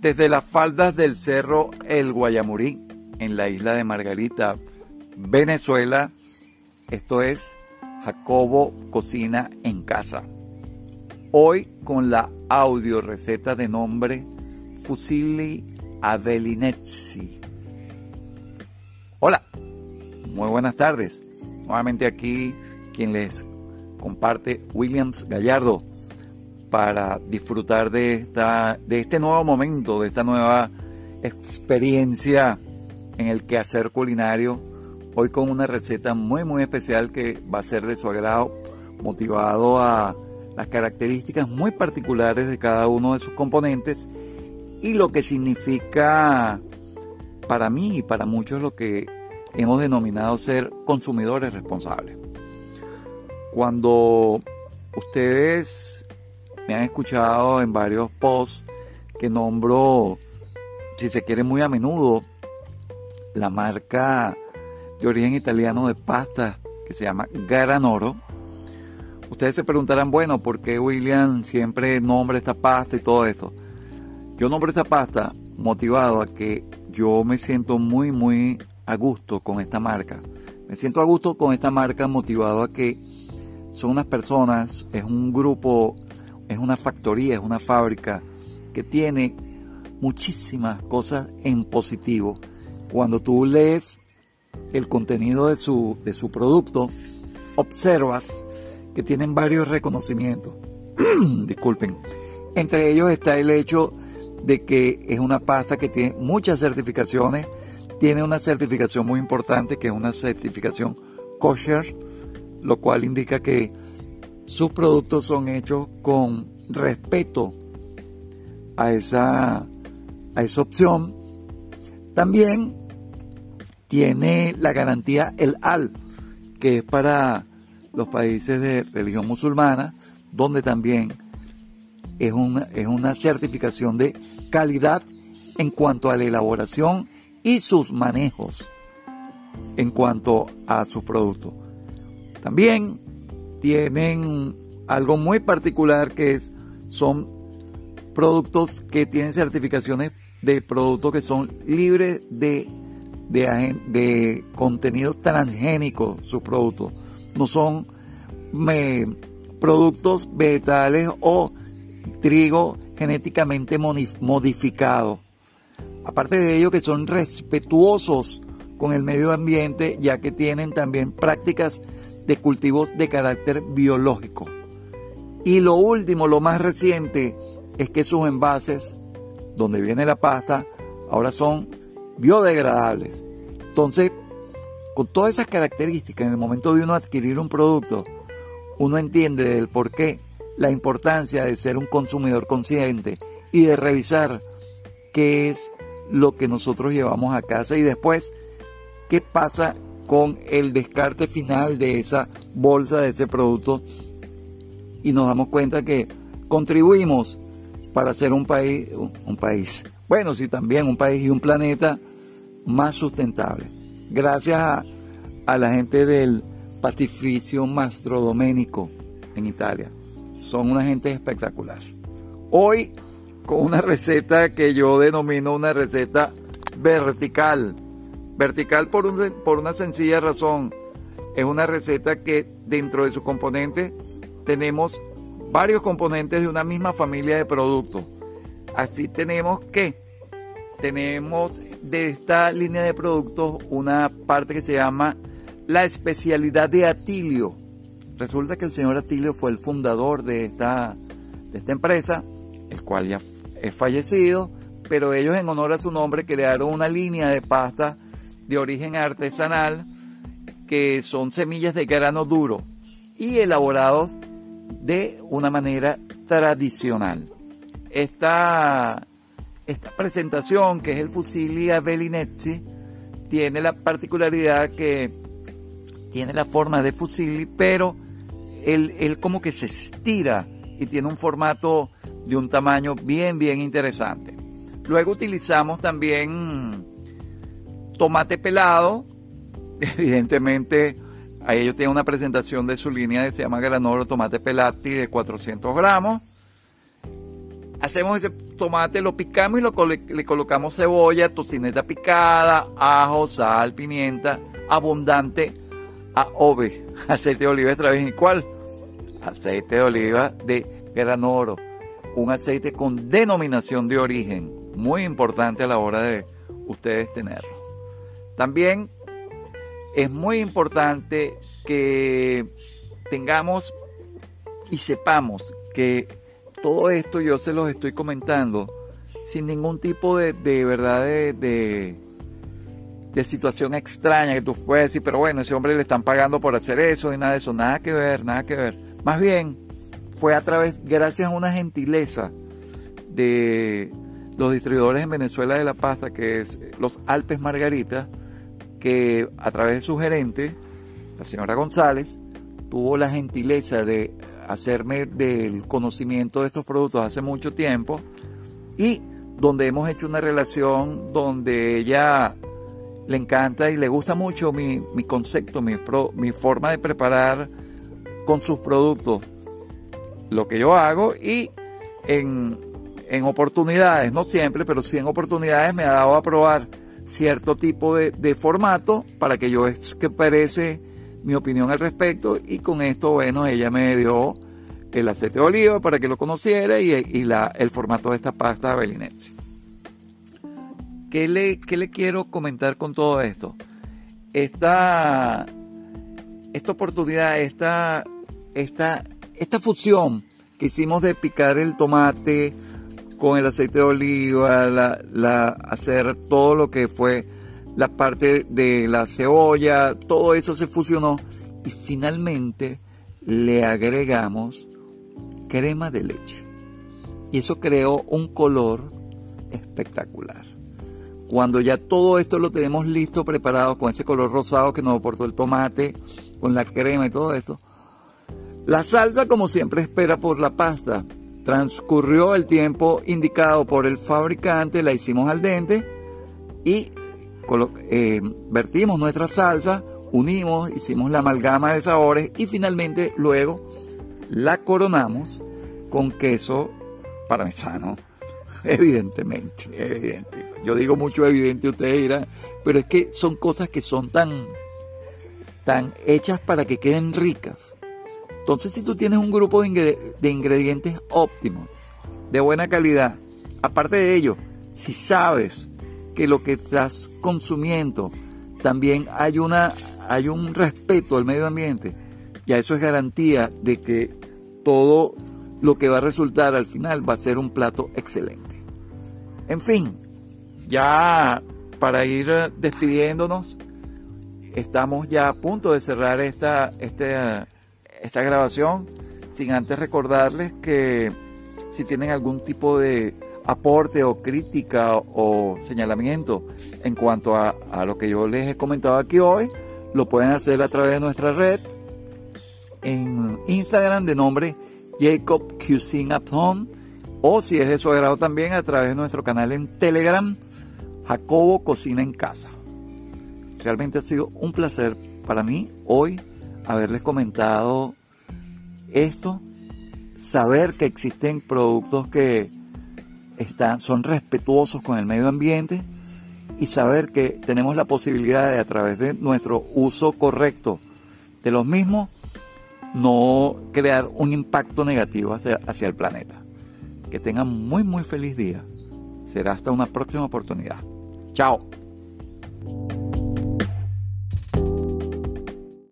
Desde las faldas del cerro El Guayamurí, en la isla de Margarita, Venezuela, esto es Jacobo Cocina en Casa. Hoy con la audio receta de nombre Fusili Avelinezzi. Hola, muy buenas tardes. Nuevamente aquí quien les comparte Williams Gallardo para disfrutar de, esta, de este nuevo momento, de esta nueva experiencia en el quehacer culinario. Hoy con una receta muy muy especial que va a ser de su agrado, motivado a las características muy particulares de cada uno de sus componentes y lo que significa para mí y para muchos lo que hemos denominado ser consumidores responsables. Cuando ustedes me han escuchado en varios posts que nombro, si se quiere, muy a menudo la marca de origen italiano de pasta que se llama Garanoro. Ustedes se preguntarán, bueno, ¿por qué William siempre nombra esta pasta y todo esto? Yo nombro esta pasta motivado a que yo me siento muy, muy a gusto con esta marca. Me siento a gusto con esta marca motivado a que son unas personas, es un grupo es una factoría, es una fábrica que tiene muchísimas cosas en positivo. Cuando tú lees el contenido de su, de su producto, observas que tienen varios reconocimientos. Disculpen. Entre ellos está el hecho de que es una pasta que tiene muchas certificaciones. Tiene una certificación muy importante que es una certificación kosher, lo cual indica que sus productos son hechos con respeto a esa, a esa opción. También tiene la garantía el AL, que es para los países de religión musulmana, donde también es una, es una certificación de calidad en cuanto a la elaboración y sus manejos en cuanto a su producto. También tienen algo muy particular que es, son productos que tienen certificaciones de productos que son libres de, de, de contenido transgénico, sus productos. No son productos vegetales o trigo genéticamente modificado. Aparte de ello que son respetuosos con el medio ambiente ya que tienen también prácticas de cultivos de carácter biológico. Y lo último, lo más reciente, es que sus envases, donde viene la pasta, ahora son biodegradables. Entonces, con todas esas características, en el momento de uno adquirir un producto, uno entiende del por qué la importancia de ser un consumidor consciente y de revisar qué es lo que nosotros llevamos a casa y después qué pasa con el descarte final de esa bolsa, de ese producto, y nos damos cuenta que contribuimos para ser un país, un país, bueno, sí también un país y un planeta más sustentable. Gracias a, a la gente del Pastificio Mastro Domenico en Italia. Son una gente espectacular. Hoy con una receta que yo denomino una receta vertical Vertical por, por una sencilla razón. Es una receta que dentro de su componente tenemos varios componentes de una misma familia de productos. Así tenemos que tenemos de esta línea de productos una parte que se llama la especialidad de Atilio. Resulta que el señor Atilio fue el fundador de esta, de esta empresa, el cual ya es fallecido, pero ellos en honor a su nombre crearon una línea de pasta de origen artesanal que son semillas de grano duro y elaborados de una manera tradicional. Esta, esta presentación, que es el Fusilli Bellinezzi, tiene la particularidad que tiene la forma de Fusilli, pero él, él como que se estira y tiene un formato de un tamaño bien, bien interesante. Luego utilizamos también tomate pelado, evidentemente ahí ellos tienen una presentación de su línea que se llama Granoro Tomate Pelati de 400 gramos. hacemos ese tomate, lo picamos y lo, le colocamos cebolla, tocineta picada, ajo, sal, pimienta, abundante AOVE, aceite de oliva extra virgen. ¿Cuál? Aceite de oliva de gran oro, un aceite con denominación de origen, muy importante a la hora de ustedes tenerlo. También es muy importante que tengamos y sepamos que todo esto yo se los estoy comentando sin ningún tipo de, verdad de, de, situación extraña que tú puedes decir, pero bueno, ese hombre le están pagando por hacer eso y nada de eso, nada que ver, nada que ver. Más bien, fue a través, gracias a una gentileza de los distribuidores en Venezuela de la pasta, que es los Alpes Margarita, que a través de su gerente, la señora González, tuvo la gentileza de hacerme del conocimiento de estos productos hace mucho tiempo y donde hemos hecho una relación donde ella le encanta y le gusta mucho mi, concepto, mi, mi forma de preparar con sus productos. Lo que yo hago y en, en oportunidades, no siempre, pero sí en oportunidades me ha dado a probar cierto tipo de, de formato para que yo exprese mi opinión al respecto y con esto, bueno, ella me dio el aceite de oliva para que lo conociera y, la, el formato de esta pasta belinense. ¿Qué le, ¿Qué le quiero comentar con todo esto? Esta, esta oportunidad, esta, esta, esta fusión que hicimos de picar el tomate con el aceite de oliva, la, hacer todo lo que fue la parte de la cebolla, todo eso se fusionó y finalmente le agregamos crema de leche. Y eso creó un color espectacular. Cuando ya todo esto lo tenemos listo, preparado con ese color rosado que nos aportó el tomate, con la crema y todo esto, la salsa como siempre espera por la pasta. Transcurrió el tiempo indicado por el fabricante, la hicimos al dente y eh, vertimos nuestra salsa, unimos, hicimos la amalgama de sabores y finalmente luego la coronamos con queso parmesano. Evidentemente, evidente. Yo digo mucho evidente, ustedes dirán, pero es que son cosas que son tan, tan hechas para que queden ricas. Entonces, si tú tienes un grupo de ingredientes óptimos, de buena calidad, aparte de ello, si sabes que lo que estás consumiendo también hay una hay un respeto al medio ambiente, ya eso es garantía de que todo lo que va a resultar al final va a ser un plato excelente. En fin, ya para ir despidiéndonos, estamos ya a punto de cerrar esta, este, esta grabación, sin antes recordarles que si tienen algún tipo de aporte o crítica o señalamiento en cuanto a, lo que yo les he comentado aquí hoy, lo pueden hacer a través de nuestra red en Instagram de nombre Jacob o si es de su agrado también a través de nuestro canal en Telegram Jacobo Cocina en Casa. Realmente ha sido un placer para mí hoy haberles comentado esto, saber que existen productos que están, son respetuosos con el medio ambiente y saber que tenemos la posibilidad de a través de nuestro uso correcto de los mismos no crear un impacto negativo hacia, el planeta. Que tengan muy muy feliz día. Será hasta una próxima oportunidad. Chao.